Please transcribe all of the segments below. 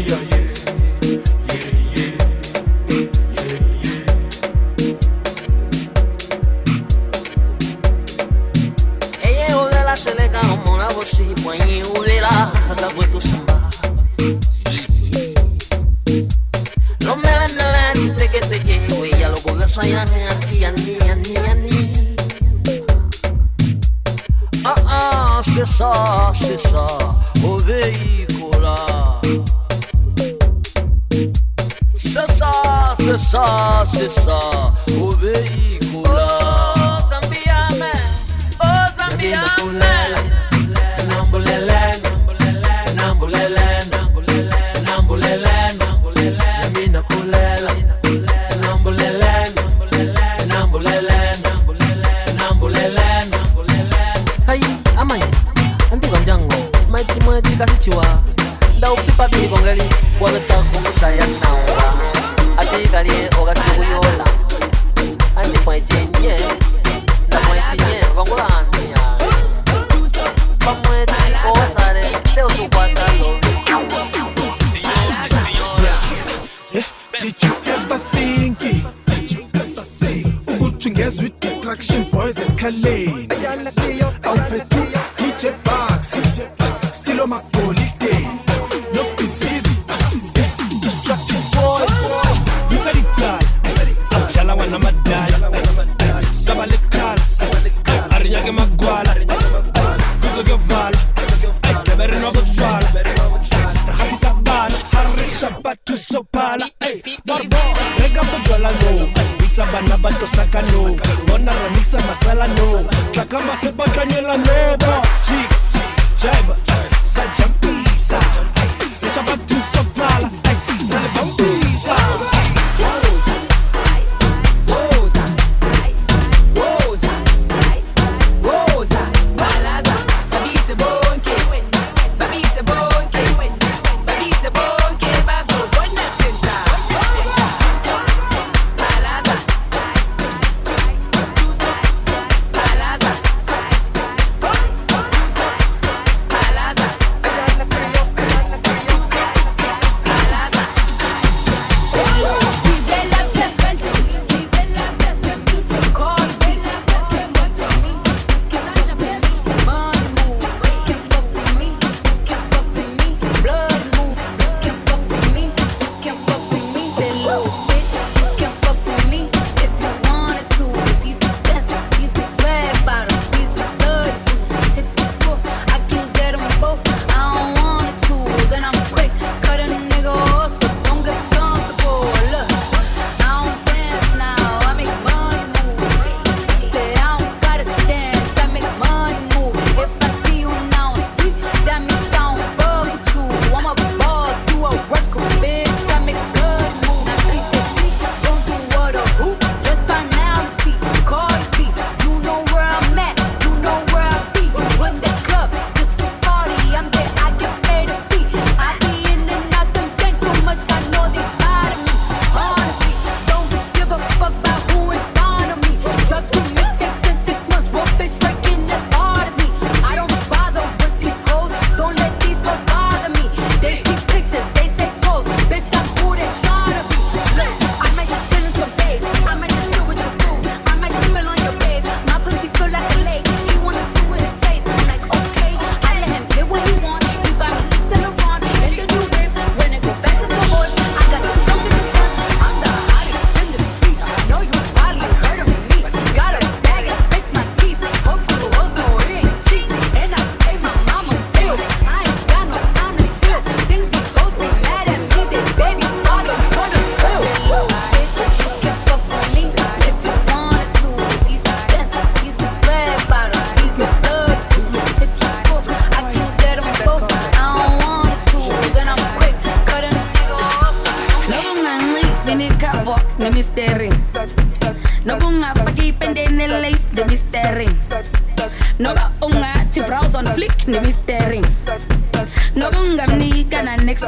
Yeah.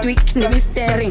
tweak, ni mystery.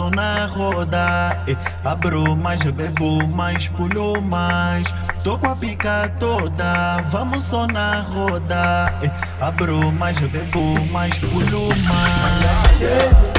passo na roda. E abro mais, bebo mais, pulo mais. Tô com a pica toda, vamos só na roda. E abro mais, bebo mais, pulo mais.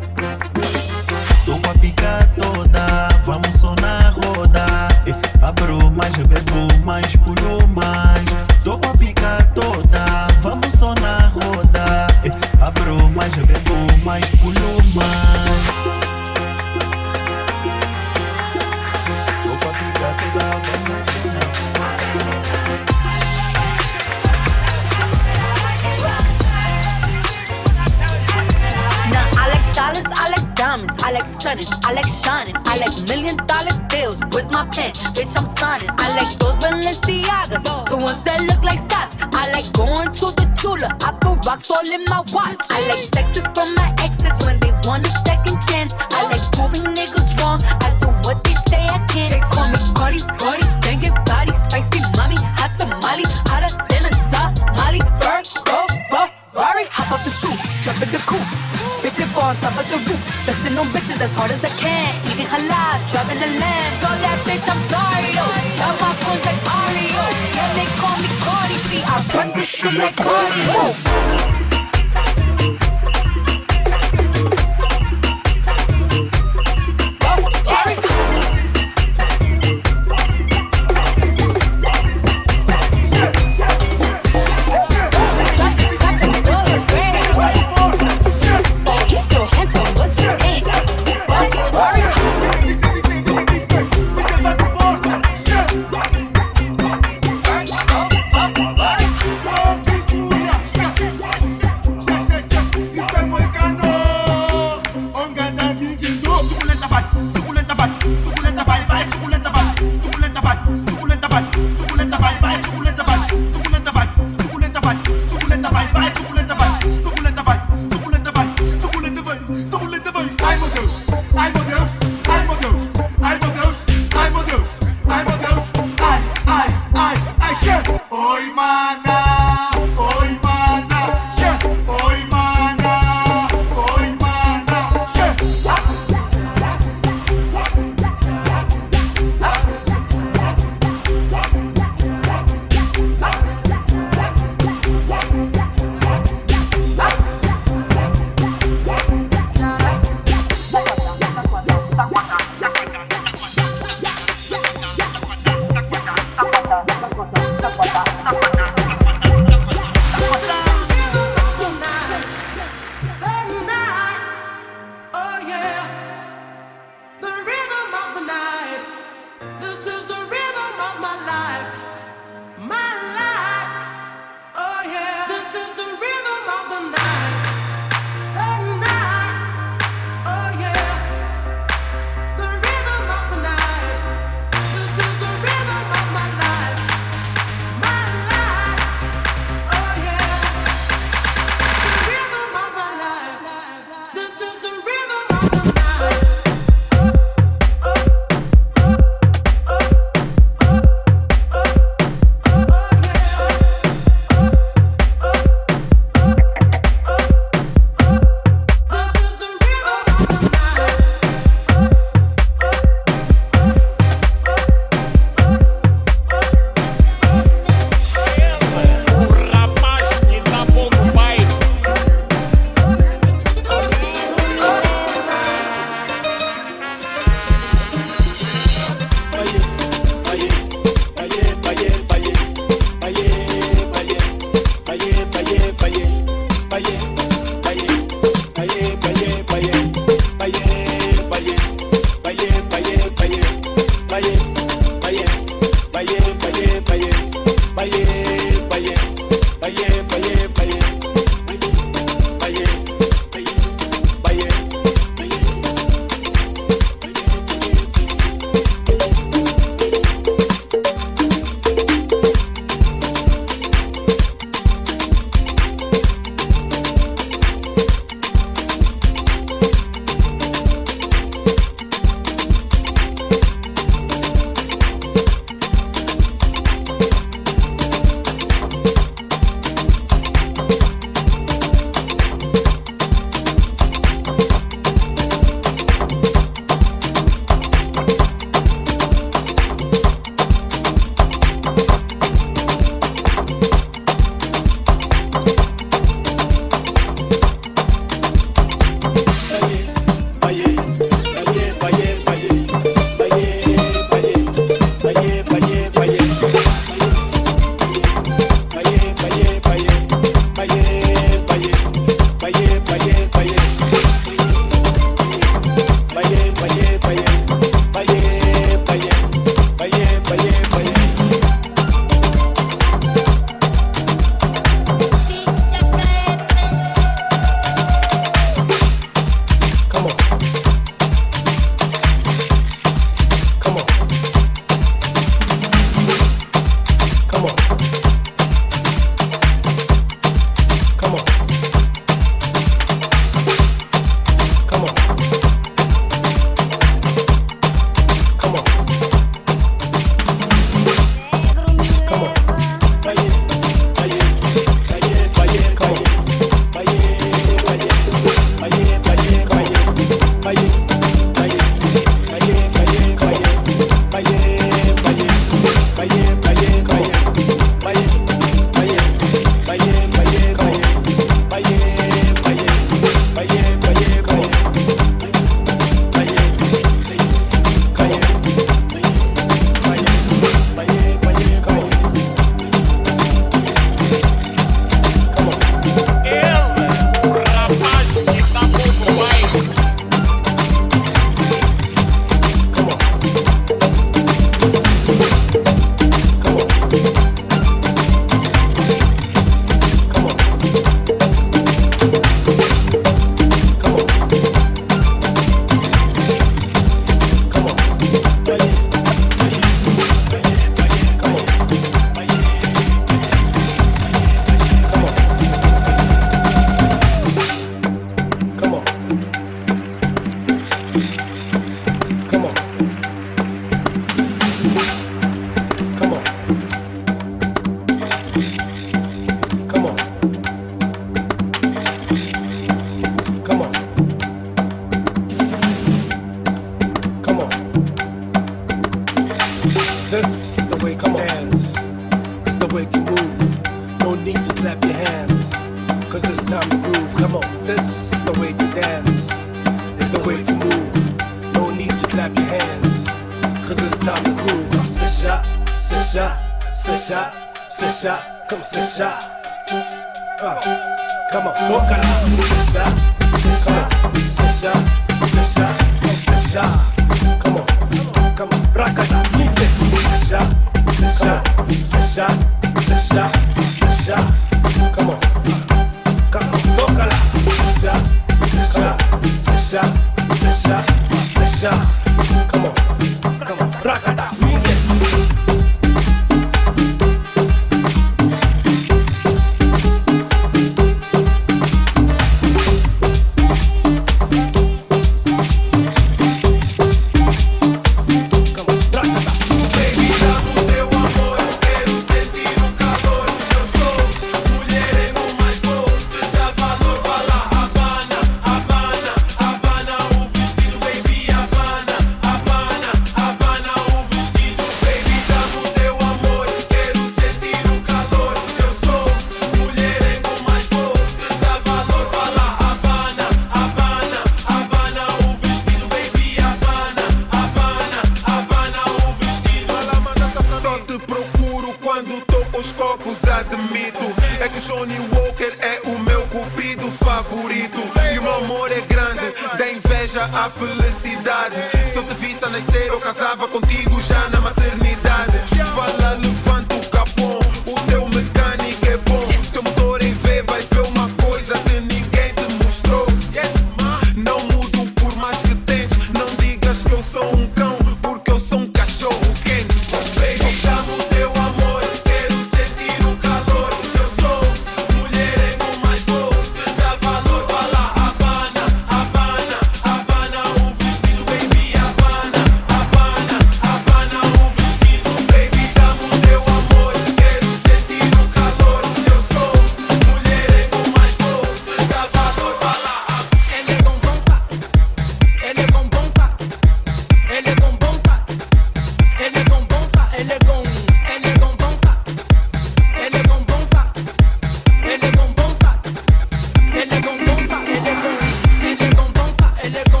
Elle go.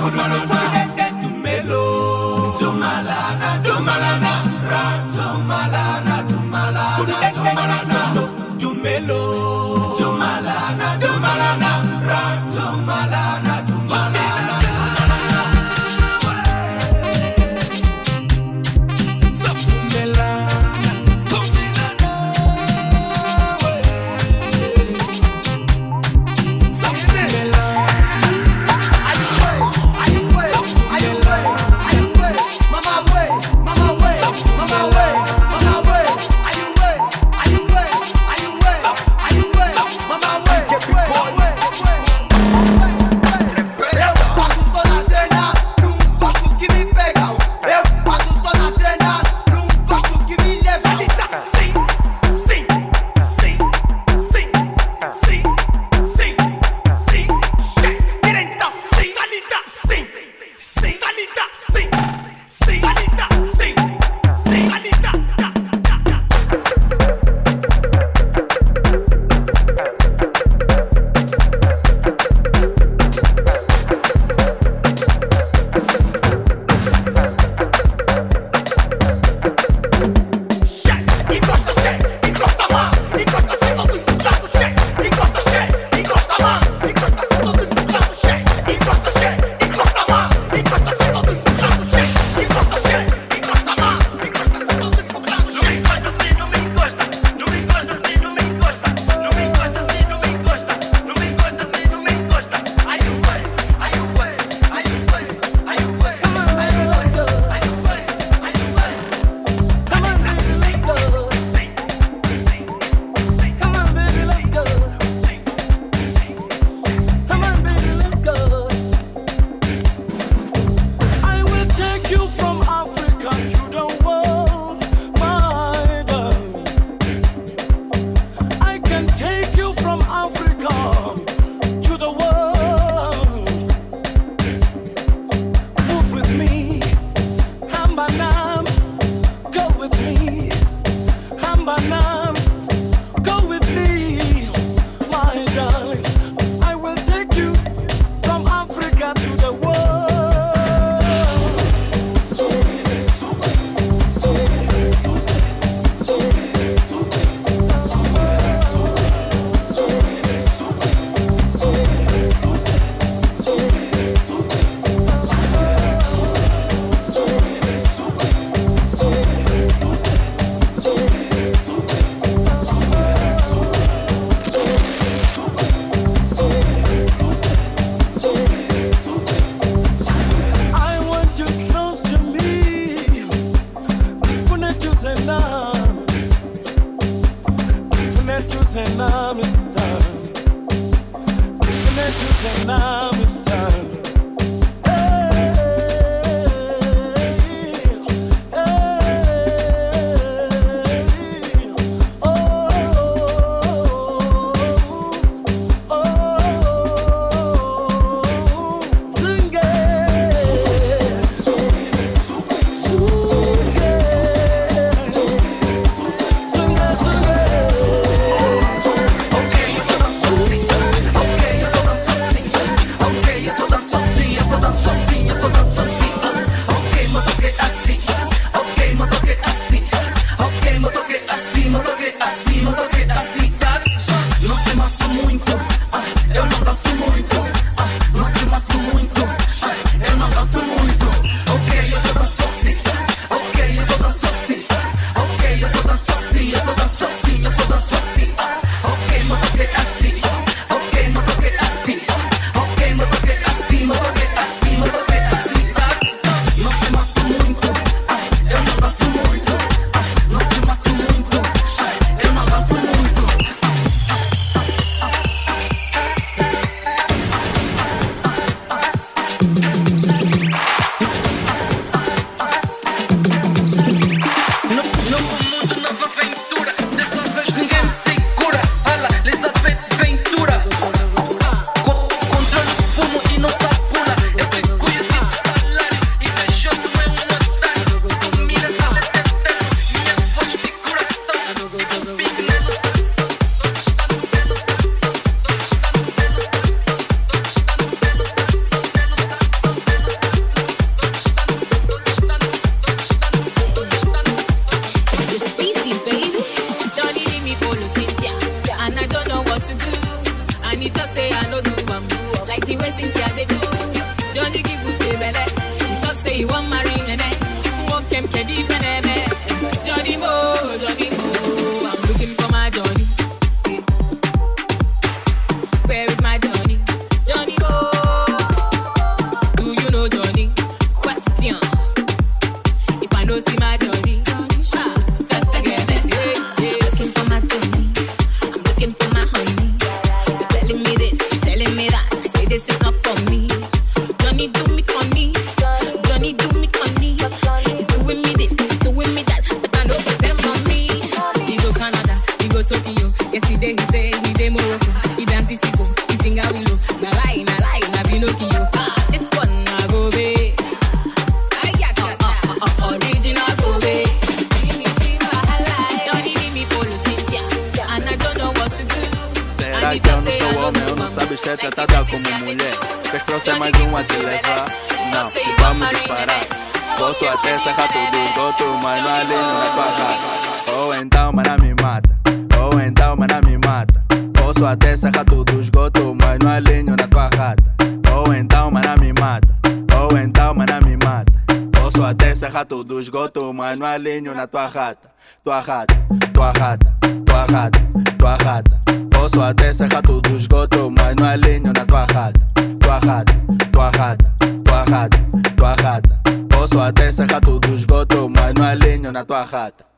That's what I'm do esgoto, mano, alinho na tua rata, tua rata, tua rata, tua rata, tua rata. Posso até ser rato do esgoto, mano, alinho na tua rata, tua rata, tua rata, tua rata, tua rata. Posso até ser rato do esgoto, mano, alinho na tua rata.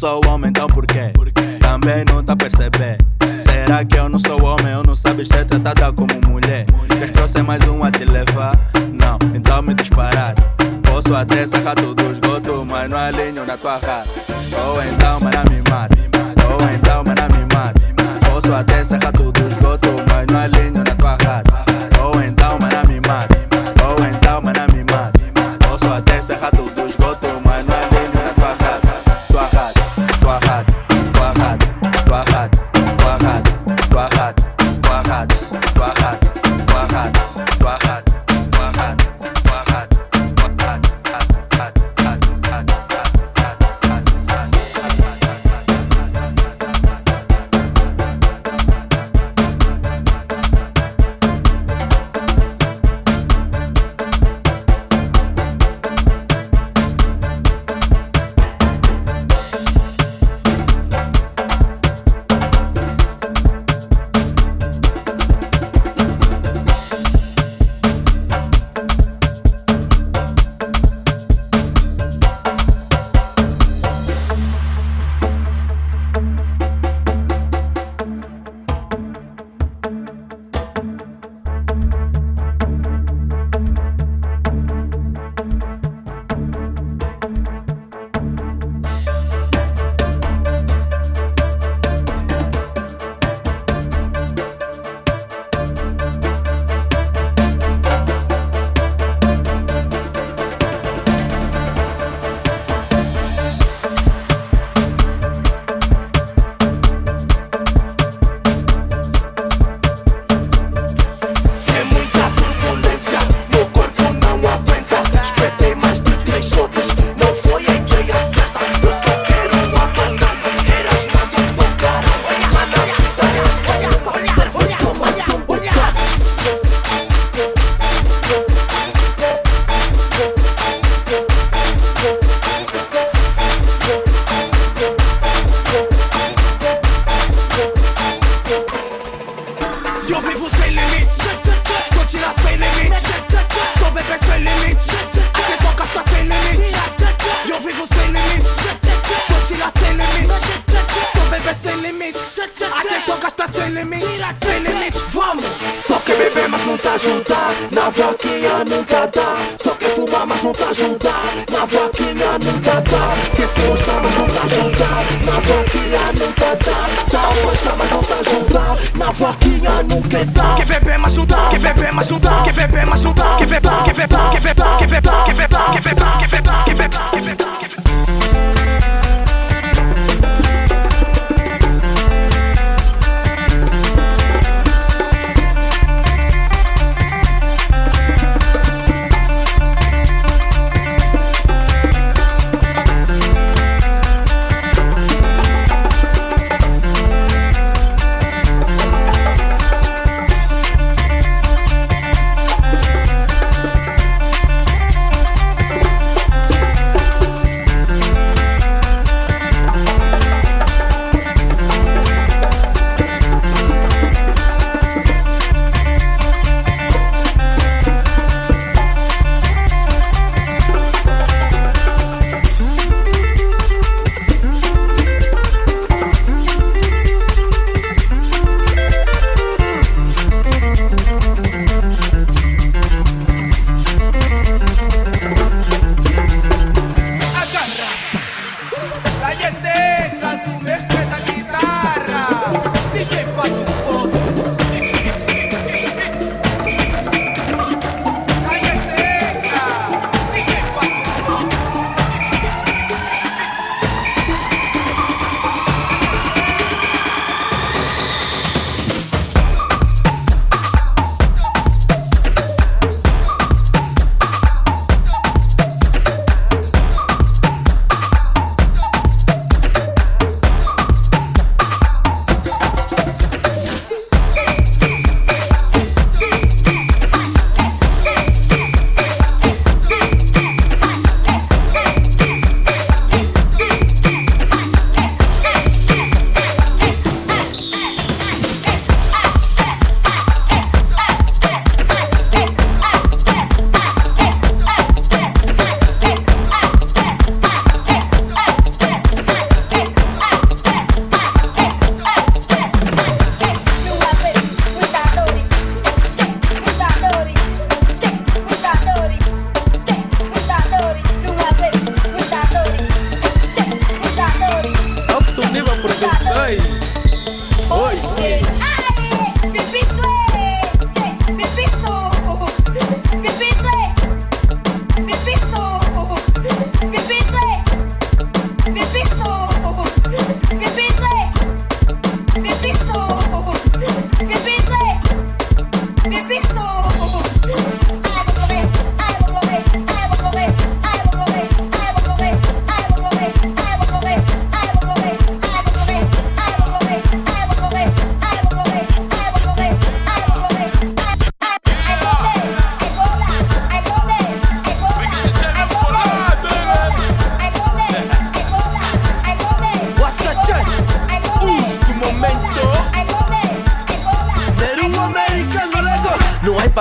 sou homem, então por quê? Também não tá perceber. Será que eu não sou homem? Eu não sabes ser tratada como mulher. Queres trouxer mais um a te levar? Não, então me disparar. Posso até sacar tudo do esgoto, mas não alinho na tua cara. Ou então, mana, me mata. Ou então, mana, me mata. Posso até sacar tudo do esgoto, mas não alinho na tua cara.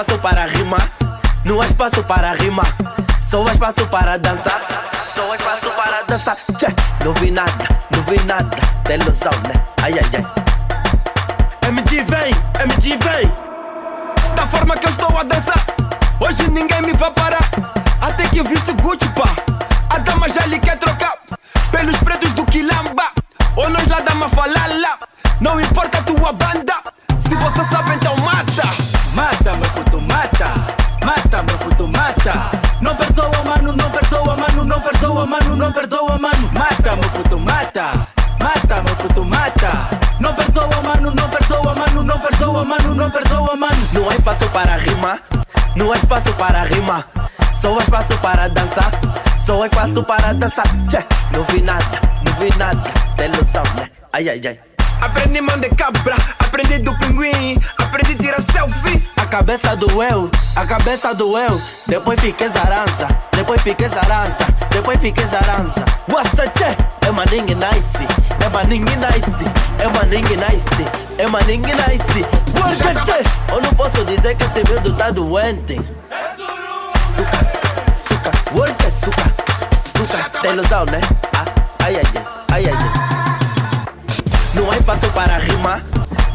Espaço para rimar, não há espaço para rimar. Só há espaço para dançar, só há espaço para dançar. Tchê, não vi nada, não vi nada. Tem ilusão, né? Ai, ai, ai. MG vem, MG vem. Da forma que eu estou a dançar, hoje ninguém me vai parar. Até que eu visto Gucci, pá. A dama já lhe quer trocar pelos pretos do Quilamba. Ou nós lá da Mafalala. Não importa a tua banda, se você sabe então não perdoa, mano. Mata, meu puto, mata. Mata, meu puto, mata. Não perdoa, mano, não perdoa, mano, não perdoa, mano, não perdoa, mano. Não há espaço para rimar, não há espaço para rimar. Só há espaço para dançar, só há espaço para dançar. Tchê, não vi nada, não vi nada. Tem ilusão, né? Ai, ai, ai. Aprendi mão de cabra, aprendi do pinguim, aprendi tirar selfie. A cabeça doeu, a cabeça doeu. Depois fiquei zarança, depois fiquei zarança, depois fiquei zarança. What's the? É maningue nice, é maningue nice, é maningue nice, é maningue nice. What's the? Eu não posso dizer que esse medo tá doente. Suca, suca, work it, suca, suca. Tem ilusão, né? Ah, ai, ai, ai, ai, ai. Não há espaço para rimar,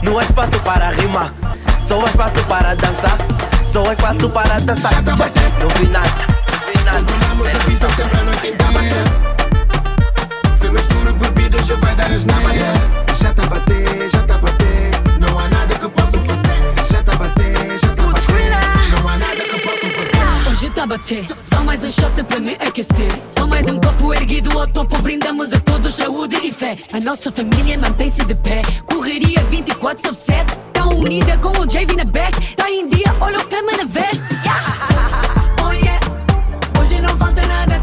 não há espaço para rimar. Só há espaço para dançar, só há espaço para dançar. Não vi nada, não vi nada. Controlamos a pista sempre à noite e da manhã. Se com bebidas já vai dar as na manhã. Já tá batendo. hoje bater Só mais um shot para me aquecer. Só mais um copo erguido ao topo. Brindamos a todos saúde e fé. A nossa família mantém-se de pé. Correria 24 sobre 7 Tá unida com o JV na back. Tá em dia, olha o cama na veste. Yeah. Oh yeah, hoje não falta nada.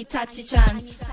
need touchy chance.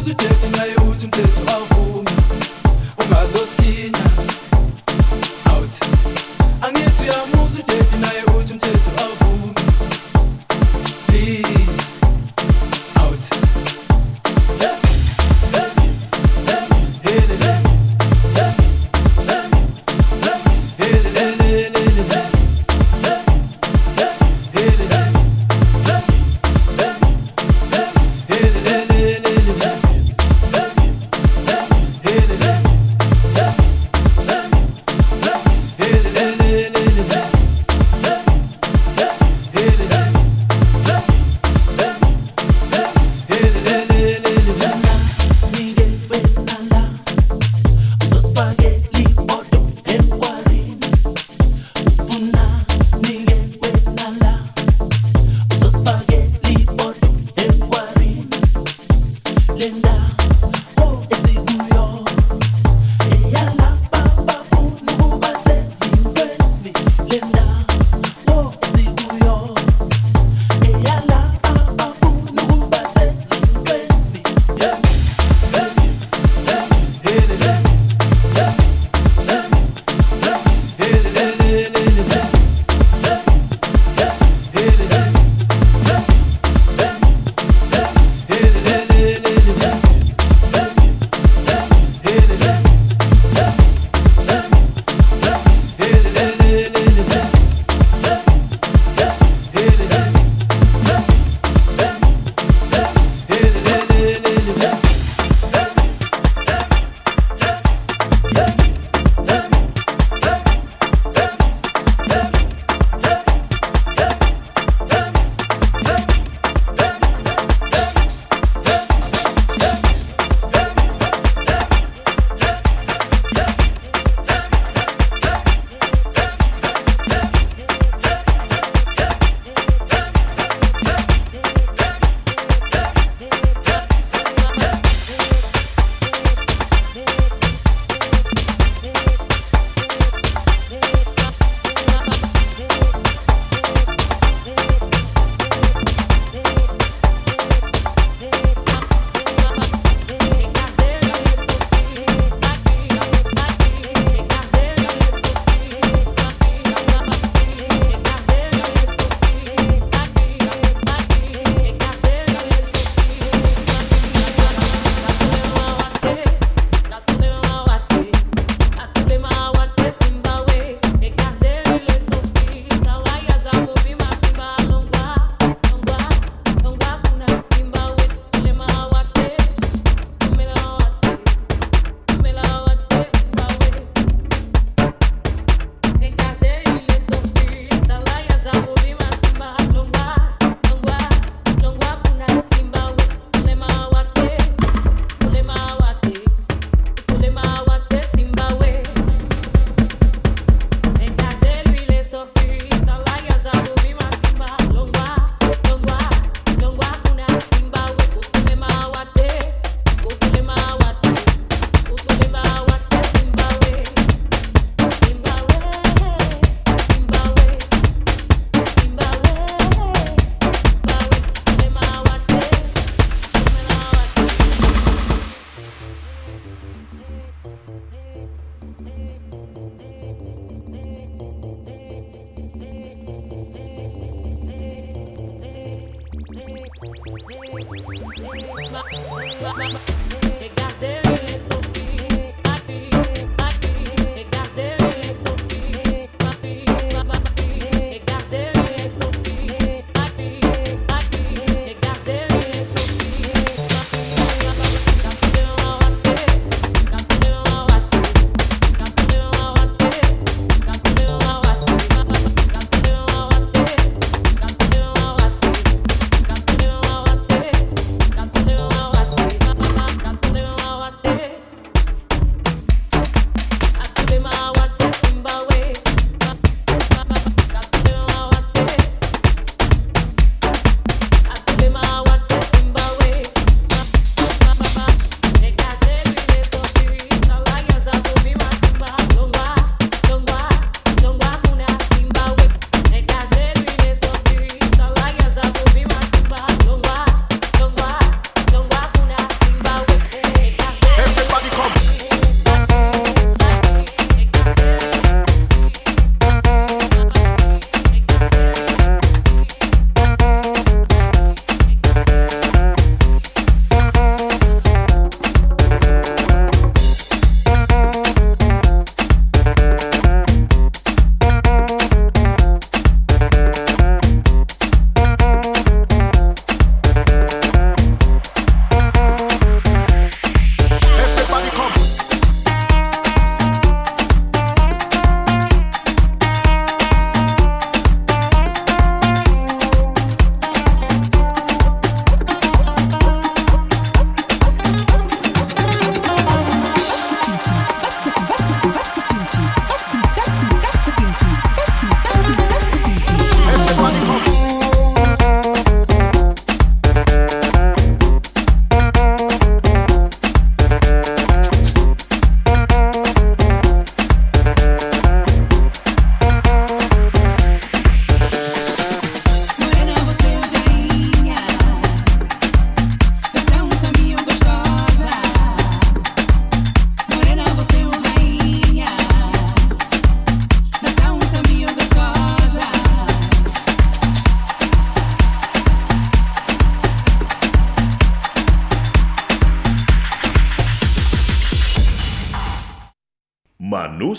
우주제도 나의 우주제도 아우미 오마소스키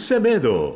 Semedo.